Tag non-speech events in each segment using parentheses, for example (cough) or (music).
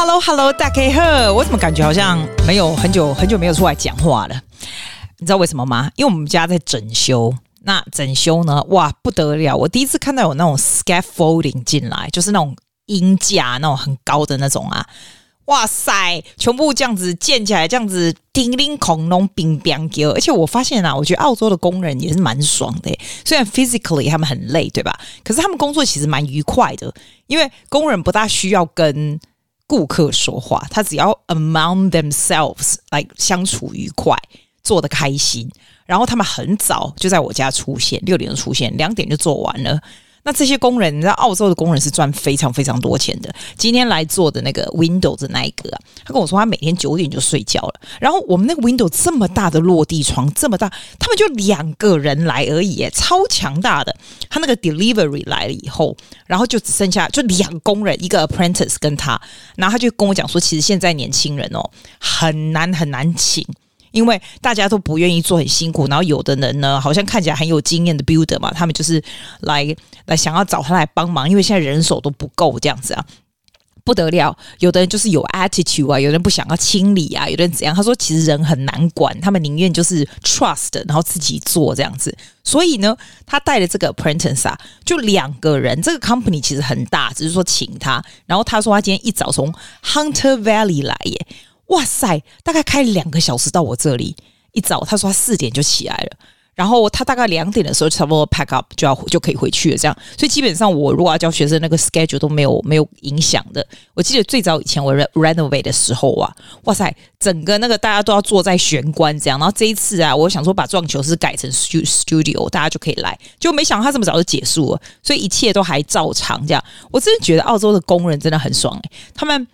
Hello，Hello，大家好！我怎么感觉好像没有很久很久没有出来讲话了？你知道为什么吗？因为我们家在整修。那整修呢？哇，不得了！我第一次看到有那种 scaffolding 进来，就是那种音架，那种很高的那种啊！哇塞，全部这样子建起来，这样子叮铃恐龙冰冰叫。而且我发现啊，我觉得澳洲的工人也是蛮爽的。虽然 physically 他们很累，对吧？可是他们工作其实蛮愉快的，因为工人不大需要跟顾客说话，他只要 among themselves 来相处愉快，做得开心。然后他们很早就在我家出现，六点就出现，两点就做完了。那这些工人，你知道澳洲的工人是赚非常非常多钱的。今天来做的那个 Windows 那一个，他跟我说他每天九点就睡觉了。然后我们那个 Windows 这么大的落地窗，这么大，他们就两个人来而已，超强大的。他那个 Delivery 来了以后，然后就只剩下就两工人，一个 Apprentice 跟他，然后他就跟我讲说，其实现在年轻人哦，很难很难请。因为大家都不愿意做很辛苦，然后有的人呢，好像看起来很有经验的 builder 嘛，他们就是来来想要找他来帮忙，因为现在人手都不够这样子啊，不得了。有的人就是有 attitude 啊，有人不想要清理啊，有的人怎样？他说其实人很难管，他们宁愿就是 trust，然后自己做这样子。所以呢，他带的这个 apprentice 啊，就两个人。这个 company 其实很大，只是说请他。然后他说他今天一早从 Hunter Valley 来耶。哇塞，大概开两个小时到我这里。一早他说他四点就起来了，然后他大概两点的时候差不多 pack up 就要就可以回去了。这样，所以基本上我如果要教学生，那个 schedule 都没有没有影响的。我记得最早以前我 renovate 的时候啊，哇塞，整个那个大家都要坐在玄关这样。然后这一次啊，我想说把撞球室改成 studio，大家就可以来，就没想到他这么早就结束了，所以一切都还照常这样。我真的觉得澳洲的工人真的很爽诶、他们。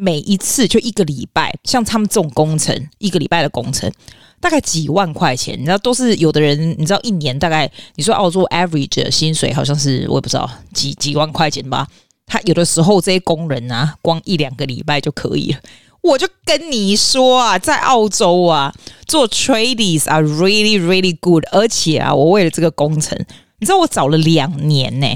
每一次就一个礼拜，像他们这种工程，一个礼拜的工程大概几万块钱，你知道都是有的人，你知道一年大概你说澳洲 average 的薪水好像是我也不知道几几万块钱吧。他有的时候这些工人啊，光一两个礼拜就可以了。我就跟你说啊，在澳洲啊，做 tradies are really really good，而且啊，我为了这个工程，你知道我找了两年呢、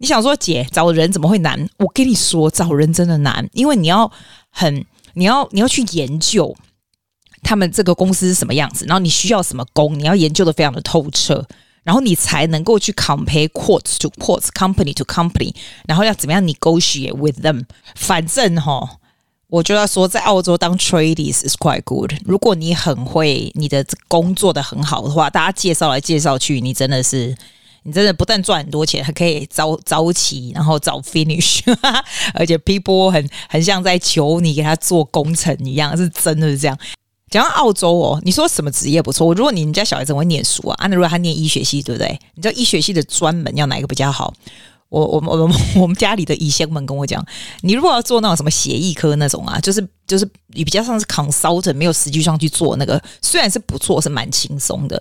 你想说姐找人怎么会难？我跟你说找人真的难，因为你要很你要你要去研究他们这个公司是什么样子，然后你需要什么工，你要研究得非常的透彻，然后你才能够去 compare quotes to quotes company to company，然后要怎么样 negotiate with them。反正哈，我就要说在澳洲当 tradies is quite good。如果你很会你的工作的很好的话，大家介绍来介绍去，你真的是。你真的不但赚很多钱，还可以早早起，然后早 finish，(laughs) 而且 people 很很像在求你给他做工程一样，是真的是这样。讲到澳洲哦，你说什么职业不错？如果你们家小孩子会念书啊，那如果他念医学系，对不对？你知道医学系的专门要哪一个比较好？我我我们我们家里的医生们跟我讲，你如果要做那种什么血液科那种啊，就是就是你比较像是 consultant，没有实际上去做那个，虽然是不错，是蛮轻松的。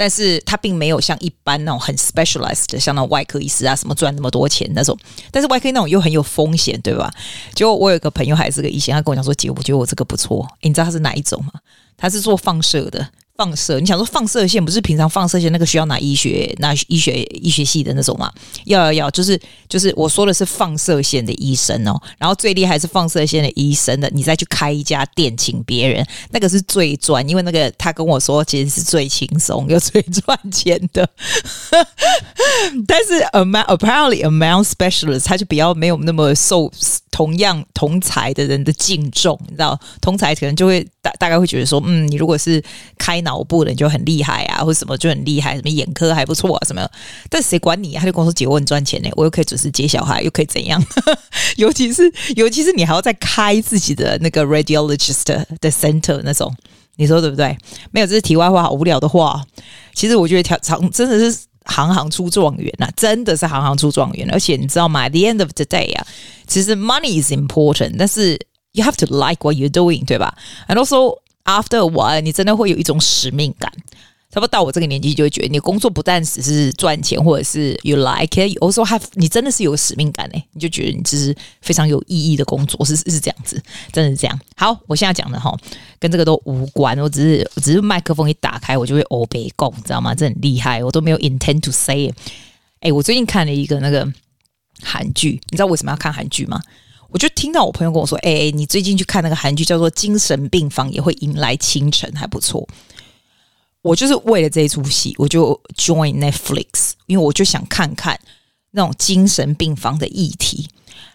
但是他并没有像一般那种很 specialized 的，像那种外科医师啊，什么赚那么多钱那种。但是外科那种又很有风险，对吧？结果我有一个朋友还是个医生，他跟我讲说：“姐，我觉得我这个不错。”你知道他是哪一种吗？他是做放射的。放射，你想说放射线不是平常放射线那个需要拿医学拿医学医学系的那种吗？要要要，就是就是我说的是放射线的医生哦。然后最厉害是放射线的医生的，你再去开一家店请别人，那个是最赚，因为那个他跟我说其实是最轻松又最赚钱的。(laughs) 但是 amount apparently amount specialist 他就比较没有那么受同样同才的人的敬重，你知道，同才可能就会大大概会觉得说，嗯，你如果是开脑。脑部的就很厉害啊，或者什么就很厉害，什么眼科还不错啊，什么？但谁管你啊？他就跟我说：“姐，我很赚钱呢，我又可以准时接小孩，又可以怎样？(laughs) 尤其是尤其是你还要再开自己的那个 radiologist 的 center 那种，你说对不对？没有，这是题外话，好无聊的话。其实我觉得条长真的是行行出状元呐，真的是行行出状元。而且你知道吗？At the end of the day 啊，其实 money is important，但是 you have to like what you're doing，对吧？And also After one，你真的会有一种使命感。差不多到我这个年纪，就会觉得你工作不但只是赚钱，或者是 you like it，you also have，你真的是有使命感诶，你就觉得你这是非常有意义的工作，是是这样子，真的是这样。好，我现在讲的哈，跟这个都无关，我只是只是麦克风一打开，我就会欧北共，知道吗？这很厉害，我都没有 intend to say。哎，我最近看了一个那个韩剧，你知道为什么要看韩剧吗？我就听到我朋友跟我说：“哎、欸，你最近去看那个韩剧，叫做《精神病房也会迎来清晨》，还不错。”我就是为了这一出戏，我就 join Netflix，因为我就想看看那种精神病房的议题。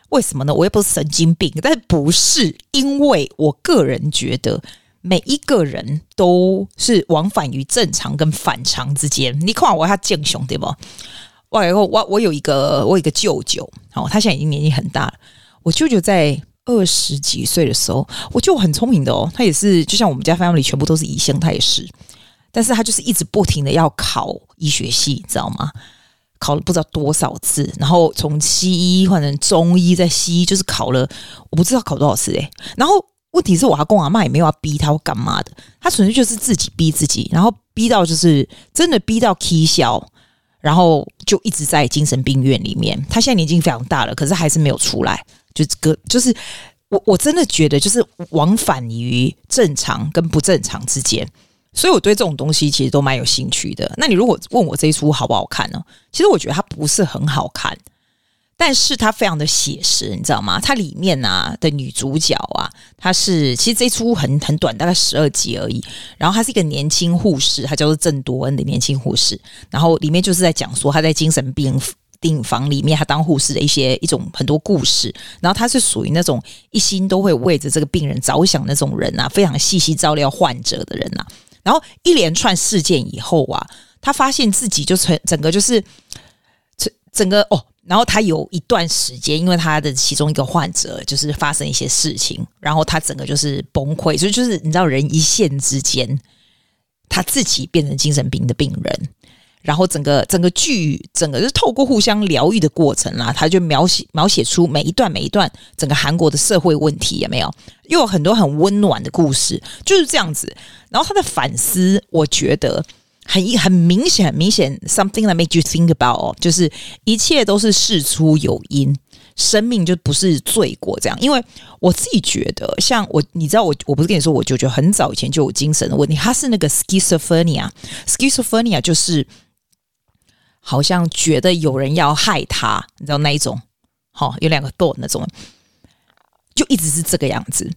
为什么呢？我也不是神经病，但不是，因为我个人觉得每一个人都是往返于正常跟反常之间。你看我他健雄对不？我我我我有一个我有一个舅舅，哦，他现在已经年纪很大了。我舅舅在二十几岁的时候，我舅很聪明的哦，他也是就像我们家 family 全部都是医生，他也是。但是他就是一直不停的要考医学系，你知道吗？考了不知道多少次，然后从西医换成中医，在西医，就是考了我不知道考多少次诶。然后问题是我阿公阿妈也没有要逼他或干嘛的，他纯粹就是自己逼自己，然后逼到就是真的逼到起笑，然后就一直在精神病院里面。他现在年纪非常大了，可是还是没有出来。就这个就是我我真的觉得就是往返于正常跟不正常之间。所以我对这种东西其实都蛮有兴趣的。那你如果问我这一出好不好看呢？其实我觉得它不是很好看，但是它非常的写实，你知道吗？它里面啊的女主角啊，她是其实这一出很很短，大概十二集而已。然后她是一个年轻护士，她叫做郑多恩的年轻护士。然后里面就是在讲说她在精神病病房里面，他当护士的一些一种很多故事。然后他是属于那种一心都会为着这个病人着想那种人啊，非常细细照料患者的人啊。然后一连串事件以后啊，他发现自己就成整个就是整整个哦，然后他有一段时间，因为他的其中一个患者就是发生一些事情，然后他整个就是崩溃，所以就是你知道，人一线之间，他自己变成精神病的病人。然后整个整个剧，整个就是透过互相疗愈的过程啦，他就描写描写出每一段每一段整个韩国的社会问题有没有？又有很多很温暖的故事，就是这样子。然后他的反思，我觉得很很明显，很明显，something that make you think about 哦，就是一切都是事出有因，生命就不是罪过这样。因为我自己觉得，像我，你知道我，我不是跟你说，我舅舅很早以前就有精神的问题，他是那个 schizophrenia，schizophrenia 就是。好像觉得有人要害他，你知道那一种？好、哦，有两个豆那种，就一直是这个样子。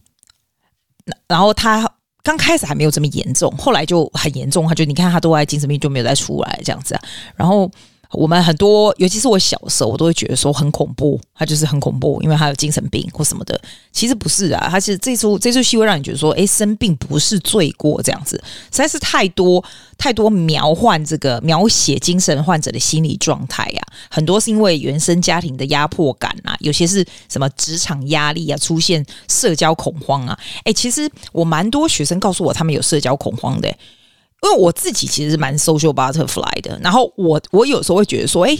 然后他刚开始还没有这么严重，后来就很严重。他就你看他都在精神病就没有再出来这样子。然后。我们很多，尤其是我小时候，我都会觉得说很恐怖，他就是很恐怖，因为他有精神病或什么的。其实不是啊，他是这出这出戏会让你觉得说，哎，生病不是罪过这样子。实在是太多太多描绘这个描写精神患者的心理状态呀、啊，很多是因为原生家庭的压迫感啊，有些是什么职场压力啊，出现社交恐慌啊。哎，其实我蛮多学生告诉我，他们有社交恐慌的。因为我自己其实是蛮 social butterfly 的，然后我我有时候会觉得说，哎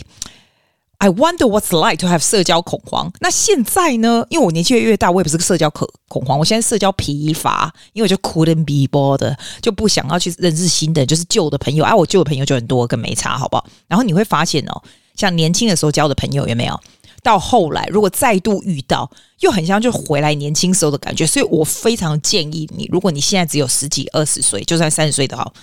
，I wonder what's like to have 社交恐慌。那现在呢？因为我年纪越越大，我也不是个社交恐恐慌，我现在社交疲乏，因为我就 couldn't be bothered，就不想要去认识新的，就是旧的朋友。哎、啊，我旧的朋友就很多，跟没差，好不好？然后你会发现哦，像年轻的时候交的朋友有没有？到后来，如果再度遇到，又很像就回来年轻时候的感觉，所以我非常建议你，如果你现在只有十几、二十岁，就算三十岁都好，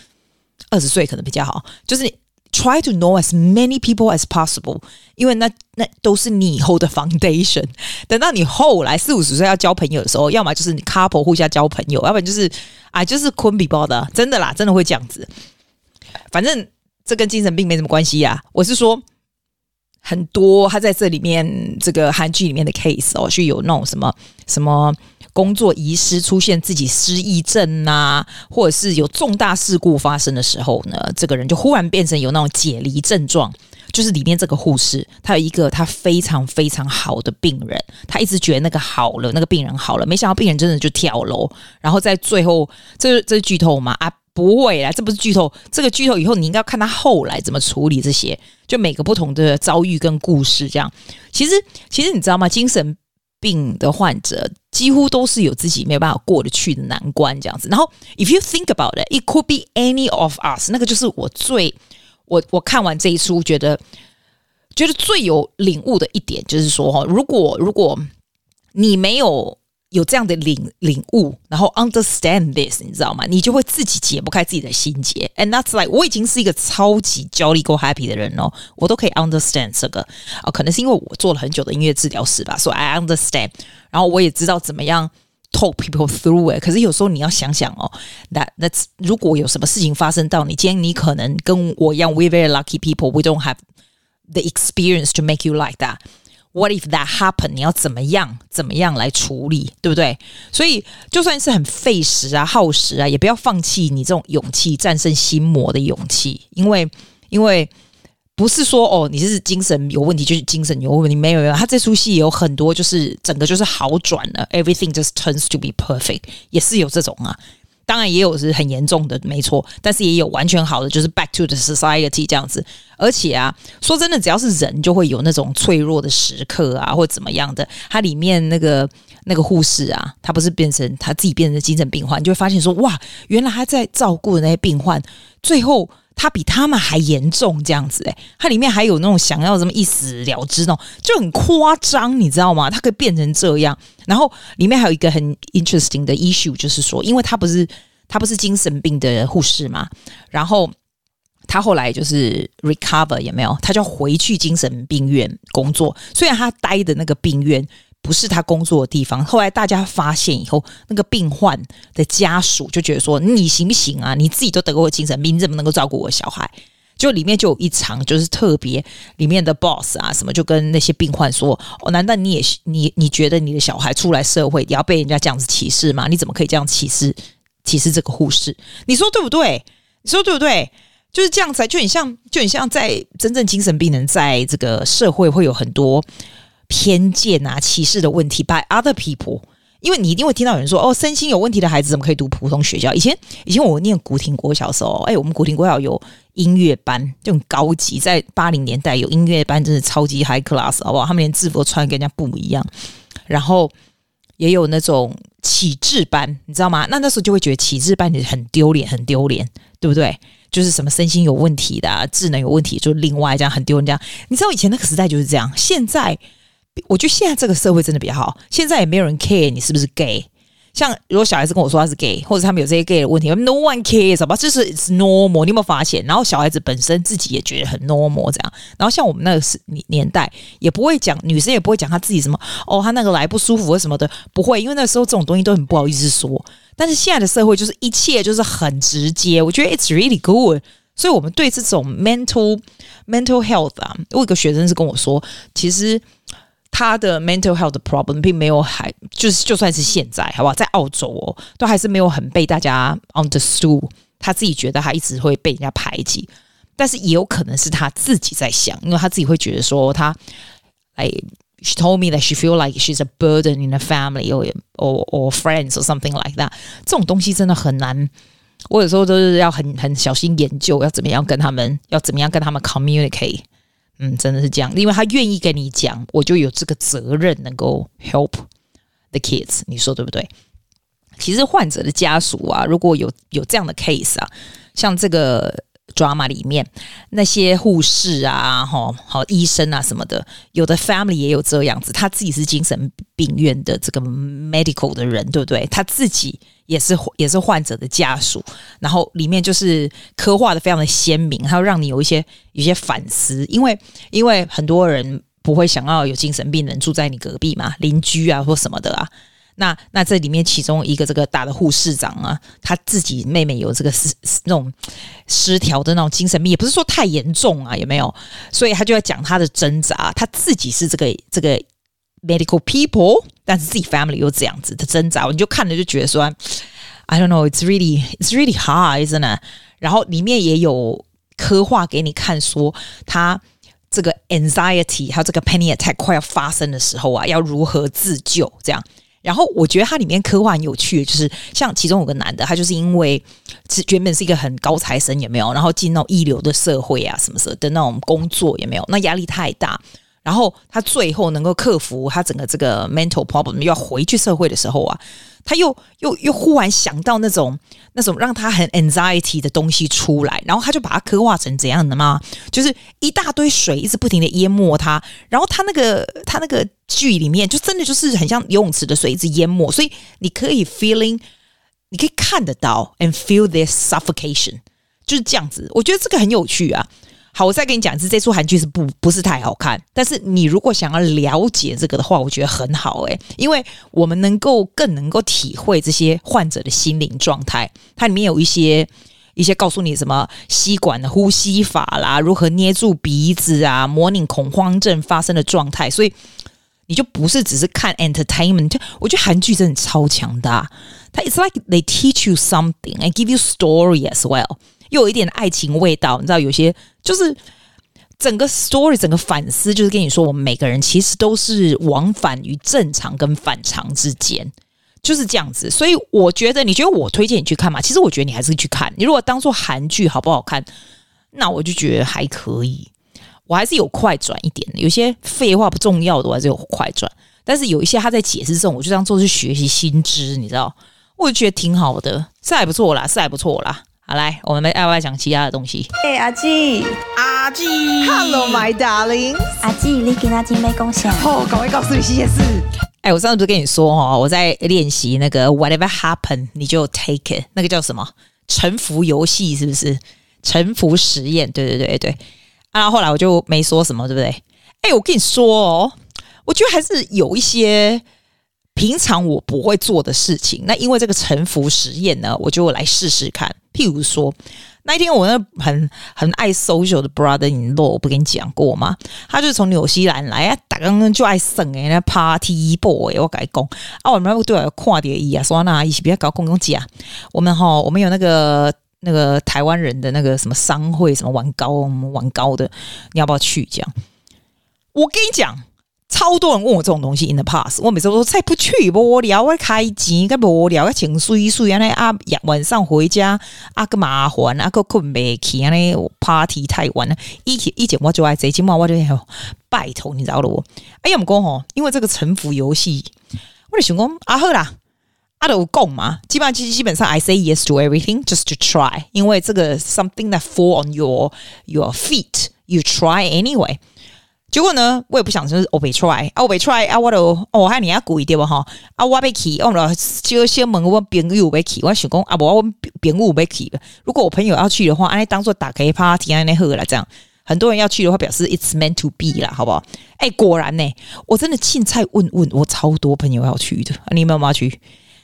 二十岁可能比较好，就是 try to know as many people as possible，因为那那都是你以后的 foundation。等到你后来四五十岁要交朋友的时候，要么就是你 couple 互相交朋友，要不然就是啊，就是坤比包的，真的啦，真的会这样子。反正这跟精神病没什么关系呀，我是说。很多他在这里面这个韩剧里面的 case 哦，是有那种什么什么工作遗失，出现自己失忆症啊，或者是有重大事故发生的时候呢，这个人就忽然变成有那种解离症状。就是里面这个护士，他有一个他非常非常好的病人，他一直觉得那个好了，那个病人好了，没想到病人真的就跳楼，然后在最后，这这是剧透吗？啊？不会啦，这不是剧透。这个剧透以后，你应该要看他后来怎么处理这些，就每个不同的遭遇跟故事这样。其实，其实你知道吗？精神病的患者几乎都是有自己没有办法过得去的难关这样子。然后，if you think about it, it could be any of us。那个就是我最我我看完这一出觉得觉得最有领悟的一点，就是说哈，如果如果你没有有这样的领领悟，然后 understand this，你知道吗？你就会自己解不开自己的心结。And that's like 我已经是一个超级 jolly go happy 的人哦，我都可以 understand 这个啊、可能是因为我做了很久的音乐治疗师吧，所以 I understand。然后我也知道怎么样 talk people through it。可是有时候你要想想哦，that that 如果有什么事情发生到你，今天你可能跟我一样，we very lucky people，we don't have the experience to make you like that。What if that happen？你要怎么样怎么样来处理，对不对？所以就算是很费时啊、耗时啊，也不要放弃你这种勇气，战胜心魔的勇气。因为，因为不是说哦，你是精神有问题，就是精神有问题，没有没有。他这出戏有很多，就是整个就是好转了，everything just turns to be perfect，也是有这种啊。当然也有是很严重的，没错，但是也有完全好的，就是 back to the society 这样子。而且啊，说真的，只要是人，就会有那种脆弱的时刻啊，或怎么样的。它里面那个那个护士啊，他不是变成他自己变成精神病患，你就会发现说，哇，原来他在照顾的那些病患，最后。他比他们还严重，这样子诶，他里面还有那种想要什么一死了之那种，就很夸张，你知道吗？他可以变成这样。然后里面还有一个很 interesting 的 issue，就是说，因为他不是他不是精神病的护士嘛，然后他后来就是 recover 有没有？他就回去精神病院工作，虽然他待的那个病院。不是他工作的地方。后来大家发现以后，那个病患的家属就觉得说：“你行不行啊？你自己都得过精神病，你怎么能够照顾我小孩？”就里面就有一场，就是特别里面的 boss 啊，什么就跟那些病患说：“哦，难道你也你你觉得你的小孩出来社会也要被人家这样子歧视吗？你怎么可以这样歧视歧视这个护士？你说对不对？你说对不对？就是这样子，就很像就很像在真正精神病人在这个社会会有很多。”偏见啊，歧视的问题，by other people，因为你一定会听到有人说，哦，身心有问题的孩子怎么可以读普通学校？以前，以前我念古亭国小的时候，哎，我们古亭国小有音乐班，就很高级，在八零年代有音乐班，真的超级 high class，好不好？他们连制服都穿跟人家不一样，然后也有那种启智班，你知道吗？那那时候就会觉得启智班很丢脸，很丢脸，对不对？就是什么身心有问题的、智能有问题，就另外这样很丢人。这样，你知道以前那个时代就是这样，现在。我觉得现在这个社会真的比较好，现在也没有人 care 你是不是 gay。像如果小孩子跟我说他是 gay，或者他们有这些 gay 的问题，no one cares，好吧？就是 it's normal，你有没有发现？然后小孩子本身自己也觉得很 normal 这样。然后像我们那个时年代，也不会讲女生也不会讲她自己什么哦，她那个来不舒服什么的，不会，因为那时候这种东西都很不好意思说。但是现在的社会就是一切就是很直接，我觉得 it's really good。所以我们对这种 mental mental health 啊，我有个学生是跟我说，其实。他的 mental health problem 并没有还就是就算是现在好不好，在澳洲哦，都还是没有很被大家 understood。他自己觉得他一直会被人家排挤，但是也有可能是他自己在想，因为他自己会觉得说他，哎，she told me that she feel like she's a burden in a family or or or friends or something like that。这种东西真的很难，我有时候都是要很很小心研究，要怎么样跟他们，要怎么样跟他们 communicate。嗯，真的是这样，因为他愿意跟你讲，我就有这个责任能够 help the kids，你说对不对？其实患者的家属啊，如果有有这样的 case 啊，像这个 drama 里面那些护士啊，哈，好医生啊什么的，有的 family 也有这样子，他自己是精神病院的这个 medical 的人，对不对？他自己。也是也是患者的家属，然后里面就是刻画的非常的鲜明，它会让你有一些有一些反思，因为因为很多人不会想要有精神病人住在你隔壁嘛，邻居啊或什么的啊，那那这里面其中一个这个大的护士长啊，他自己妹妹有这个失那种失调的那种精神病，也不是说太严重啊，有没有？所以他就要讲他的挣扎，他自己是这个这个。medical people，但是自己 family 又这样子的挣扎，你就看着就觉得说，I don't know，it's really it's really hard，isn't it？然后里面也有刻画给你看，说他这个 anxiety，还有这个 panic attack 快要发生的时候啊，要如何自救这样。然后我觉得它里面刻画很有趣，就是像其中有个男的，他就是因为原本是一个很高材生，有没有？然后进那种一流的社会啊什么什么的那种工作，有没有？那压力太大。然后他最后能够克服他整个这个 mental problem，要回去社会的时候啊，他又又又忽然想到那种那种让他很 anxiety 的东西出来，然后他就把它刻画成怎样的嘛？就是一大堆水一直不停的淹没他，然后他那个他那个剧里面就真的就是很像游泳池的水一直淹没，所以你可以 feeling，你可以看得到 and feel this suffocation，就是这样子。我觉得这个很有趣啊。好，我再跟你讲一次，这出韩剧是不不是太好看，但是你如果想要了解这个的话，我觉得很好诶，因为我们能够更能够体会这些患者的心灵状态，它里面有一些一些告诉你什么吸管的呼吸法啦，如何捏住鼻子啊，模拟恐慌症发生的状态，所以你就不是只是看 entertainment，我觉得韩剧真的超强大，它 it's like they teach you something and give you story as well。有一点爱情味道，你知道，有些就是整个 story，整个反思，就是跟你说，我们每个人其实都是往返于正常跟反常之间，就是这样子。所以我觉得，你觉得我推荐你去看吗？其实我觉得你还是去看。你如果当做韩剧好不好看，那我就觉得还可以。我还是有快转一点的，有些废话不重要的，我还是有快转。但是有一些他在解释这种，我就当做是学习新知，你知道，我就觉得挺好的，是还不错啦，是还不错啦。好，来，我们爱不爱讲其他的东西？哎、欸，阿季，阿季，Hello my darling，阿季，你给阿季没贡献？哦，赶快告诉你这件事。哎，我上次不是跟你说哦，我在练习那个 Whatever happen，你就 take it，那个叫什么？沉浮游戏是不是？沉浮实验，对对对对。啊，后来我就没说什么，对不对？哎，我跟你说哦，我觉得还是有一些。平常我不会做的事情，那因为这个沉浮实验呢，我就来试试看。譬如说，那一天我那很很爱 social 的 brother in law，我不跟你讲过吗？他就是从纽西兰来啊，打刚刚就爱省诶那 party boy，我跟你讲啊，我们对我跨点意啊，说那一起比较搞公共节啊。我们哈，我们有那个那个台湾人的那个什么商会，什么玩高玩高的，你要不要去？这样，我跟你讲。超多人问我这种东西，in the past，我每次都说再不去无聊，我开钱，个无聊，个情绪绪，原来啊，晚上回家啊个麻烦啊个困不起，啊那 party 太晚了，一起一节我就爱这，今晚我就要拜托你知道了我。哎呀，我讲吼，因为这个臣服游戏，我就想讲啊好啦，啊都有讲嘛，基本上基基本上 I say yes to everything just to try，因为这个 something that fall on your your feet，you try anyway。结果呢，我也不想说是我被 try 啊，我被 try 啊，我都哦，还你要故意对吧哈？啊，我被气，我了就先问我朋友被气，我想讲啊，不，我朋友被气。如果我朋友要去的话，安尼当做打开 party 安尼喝了，这样很多人要去的话，表示 it's meant to be 啦，好不好？哎，果然呢，我真的凊彩问问，我超多朋友要去的，你有没有去？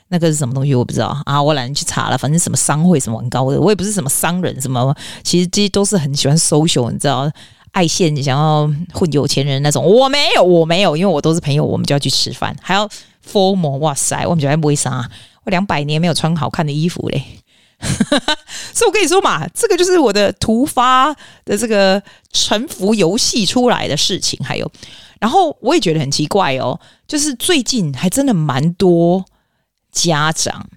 那个是什么东西？我不知道啊，我懒得去查了。反正什么商会什么很高的，我也不是什么商人什么，其实这些都是很喜欢 social，你知道。爱现想要混有钱人那种，我没有，我没有，因为我都是朋友，我们就要去吃饭，还要 formal，哇塞，我们就还不会啥，我两百年没有穿好看的衣服嘞，(laughs) 所以我跟你说嘛，这个就是我的突发的这个臣服游戏出来的事情，还有，然后我也觉得很奇怪哦，就是最近还真的蛮多家长。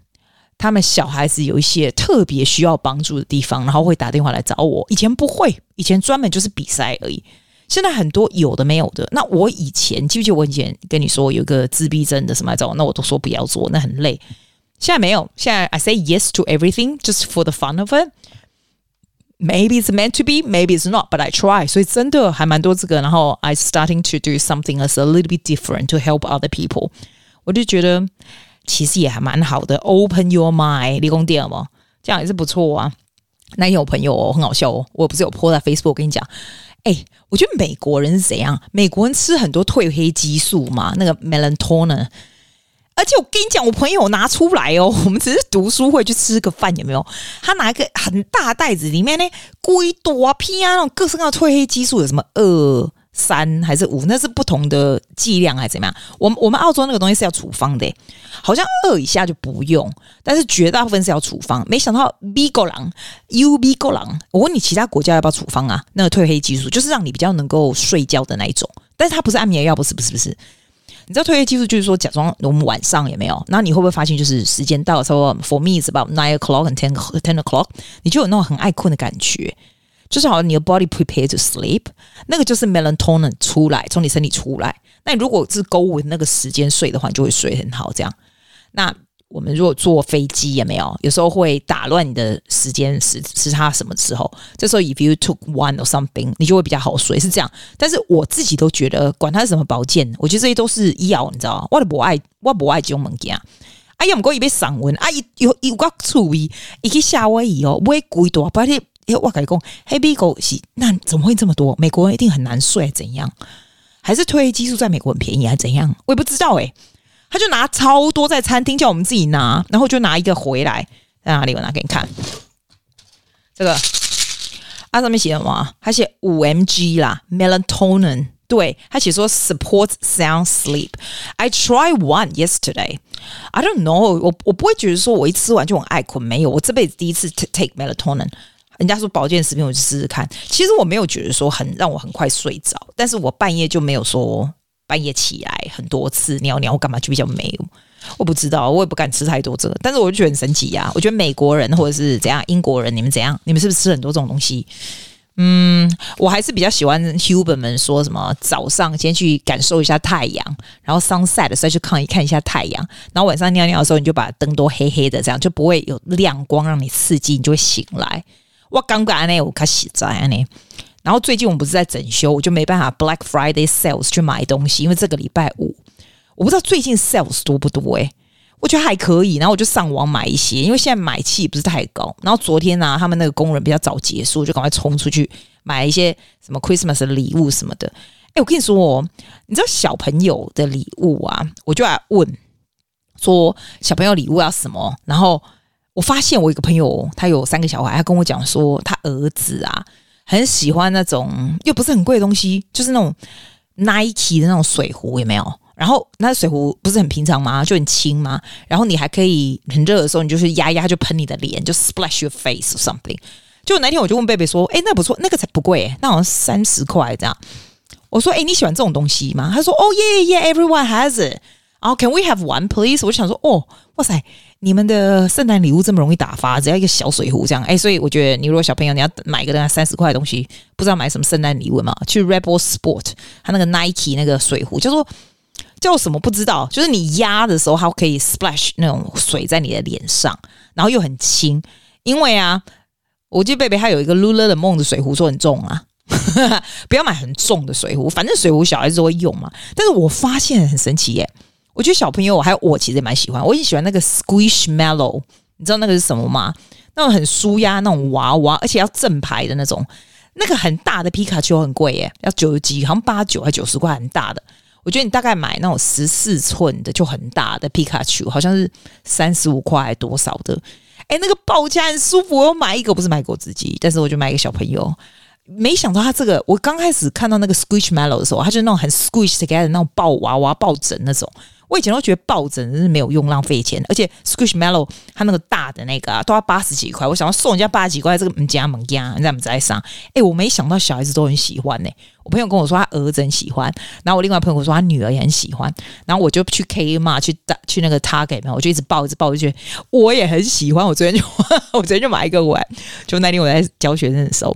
他们小孩子有一些特别需要帮助的地方，然后会打电话来找我。以前不会，以前专门就是比赛而已。现在很多有的没有的。那我以前记不记得我以前跟你说有个自闭症的什么来找我，那我都说不要做，那很累。现在没有，现在 I say yes to everything just for the fun of it. Maybe it's meant to be, maybe it's not, but I try. 所以真的还蛮多这个。然后 I starting to do something as a little bit different to help other people。我就觉得。其实也还蛮好的，Open your mind，理工店嘛，这样也是不错啊。那天有朋友哦，很好笑哦，我不是有 po 在 Facebook，跟你讲，哎，我觉得美国人是怎样？美国人吃很多褪黑激素嘛，那个 melatonin。而且我跟你讲，我朋友拿出来哦，(laughs) 我们只是读书会去吃个饭，有没有？他拿一个很大袋子，里面呢，贵多屁啊，那种各式各样的褪黑激素，有什么二？三还是五？那是不同的剂量还是怎么样？我们我们澳洲那个东西是要处方的，好像二以下就不用，但是绝大部分是要处方。没想到 B 狗狼 U B 狗狼，我问你其他国家要不要处方啊？那个褪黑激素就是让你比较能够睡觉的那一种，但是它不是安眠药，不是不是不是。你知道褪黑激素就是说假装我们晚上也没有？那你会不会发现就是时间到了，差不多 For me is about nine o'clock and ten ten o'clock，你就有那种很爱困的感觉。就是好像你的 body prepare to sleep，那个就是 melatonin 出来，从你身体出来。那你如果是 go with 那个时间睡的话，你就会睡很好。这样，那我们如果坐飞机也没有，有时候会打乱你的时间时时差什么时候？这时候 if you took one or something，你就会比较好睡，是这样。但是我自己都觉得，管它是什么保健，我觉得这些都是药，你知道吗？我都不爱，我不爱这种物件。哎呀，不过一杯散文，啊，有有个注意，一个夏威夷哦，不会贵多，不然我跟你讲，黑皮狗是那怎么会这么多？美国人一定很难睡，怎样？还是褪黑激素在美国很便宜，还是怎样？我也不知道诶、他就拿超多在餐厅叫我们自己拿，然后就拿一个回来，在哪里？我拿给你看。这个啊，上面写什么？他写五 mg 啦，melatonin。对，他写说 support sound sleep。I try one yesterday. I don't know，我我不会觉得说我一吃完就很爱困，没有，我这辈子第一次 take melatonin。人家说保健食品，我就试试看。其实我没有觉得说很让我很快睡着，但是我半夜就没有说。半夜起来很多次尿尿，我干嘛就比较没有？我不知道，我也不敢吃太多这个。但是我就觉得很神奇呀、啊！我觉得美国人或者是怎样，英国人，你们怎样？你们是不是吃很多这种东西？嗯，我还是比较喜欢 Huber 们说什么早上先去感受一下太阳，然后 sunset 的时候去看一看一下太阳，然后晚上尿尿的时候你就把灯都黑黑的，这样就不会有亮光让你刺激，你就会醒来。我刚刚呢，我开始在呢。然后最近我们不是在整修，我就没办法 Black Friday sales 去买东西，因为这个礼拜五，我不知道最近 sales 多不多诶、我觉得还可以。然后我就上网买一些，因为现在买气不是太高。然后昨天呢、啊，他们那个工人比较早结束，就赶快冲出去买一些什么 Christmas 的礼物什么的。诶，我跟你说哦，你知道小朋友的礼物啊，我就来问说小朋友礼物要什么？然后我发现我一个朋友他有三个小孩，他跟我讲说他儿子啊。很喜欢那种又不是很贵的东西，就是那种 Nike 的那种水壶，有没有？然后那水壶不是很平常吗？就很轻吗？然后你还可以很热的时候，你就是压压，就喷你的脸，就 splash your face or something。就那天我就问贝贝说：“哎，那不错，那个才不贵，那好像三十块这样。”我说：“哎，你喜欢这种东西吗？”他说：“哦，yeah，everyone has it。”然后 Can we have one please？我就想说：“哦，哇塞。”你们的圣诞礼物这么容易打发，只要一个小水壶这样，哎，所以我觉得你如果小朋友你要买一个那三十块的东西，不知道买什么圣诞礼物嘛？去 Rebel Sport，它那个 Nike 那个水壶叫做叫什么不知道，就是你压的时候它可以 splash 那种水在你的脸上，然后又很轻。因为啊，我记得贝贝他有一个 Lululemon 的水壶，说很重啊，(laughs) 不要买很重的水壶，反正水壶小孩子都会用嘛。但是我发现很神奇耶。我觉得小朋友还有我其实也蛮喜欢，我也喜欢那个 Squishmallow，你知道那个是什么吗？那种很舒压那种娃娃，而且要正牌的那种。那个很大的皮卡丘很贵耶，要九十几，好像八九还九十块，很大的。我觉得你大概买那种十四寸的就很大的皮卡丘，好像是三十五块多少的。哎，那个抱起来很舒服。我又买一个，不是买给我自己，但是我就买给小朋友。没想到他这个，我刚开始看到那个 Squishmallow 的时候，他就那种很 squish together 那种抱娃娃抱枕那种。我以前都觉得抱枕是没有用，浪费钱，而且 Squishmallow 它那个大的那个啊，都要八十几块。我想要送人家八十几块，这个唔加猛加，你知道不在上？哎，我没想到小孩子都很喜欢呢、我朋友跟我说他儿子很喜欢，然后我另外朋友说他女儿也很喜欢，然后我就去 Kmart 去去那个 Target 嘛，我就一直抱一直抱，就觉得我也很喜欢。我昨天就 (laughs) 我昨天就买一个玩，就那天我在教学生的时候。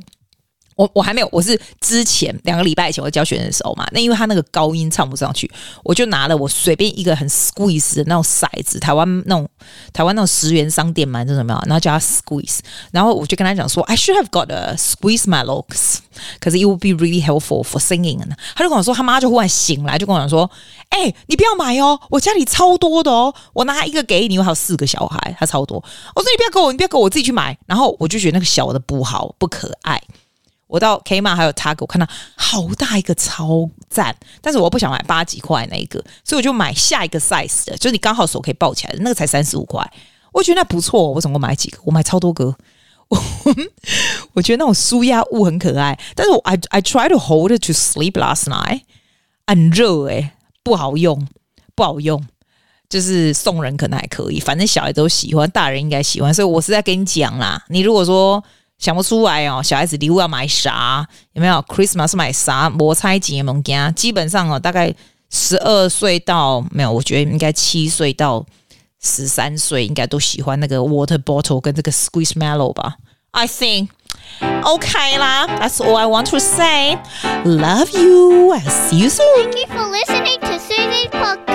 我我还没有，我是之前两个礼拜以前我教学生的时候嘛，那因为他那个高音唱不上去，我就拿了我随便一个很 squeeze 的那种骰子，台湾那种台湾那种十元商店嘛，这种没有，然后叫他 squeeze，然后我就跟他讲说，I should have got a Squishmallow，(laughs) 可是 it would be really helpful for singing。他就跟我说，他妈就忽然醒来，就跟我讲说，哎、你不要买哦，我家里超多的哦，我拿一个给你，我还有四个小孩，他超多，我说你不要给我，你不要给我，我自己去买。然后我就觉得那个小的不好，不可爱。我到 Kmart 还有 Target，我看到好大一个超赞，但是我不想买八几块那一个，所以我就买下一个 size 的，就是你刚好手可以抱起来的那个，才三十五块。我觉得那不错，我总共买几个？我买超多个。我 (laughs) 我觉得那种舒压物很可爱，但是我 I I try to hold it to sleep last night，很热诶，不好用，不好用。就是送人可能还可以，反正小孩都喜欢，大人应该喜欢，所以我是在跟你讲啦。你如果说。想不出来哦，小孩子礼物要买啥？有没有 Christmas 买啥？摩猜节物件，基本上哦，大概十二岁到没有，我觉得应该七岁到十三岁应该都喜欢那个 water bottle 跟这个 Squishmallow 吧。I think OK 啦，That's all I want to say. Love you. i see you soon. Thank you for listening to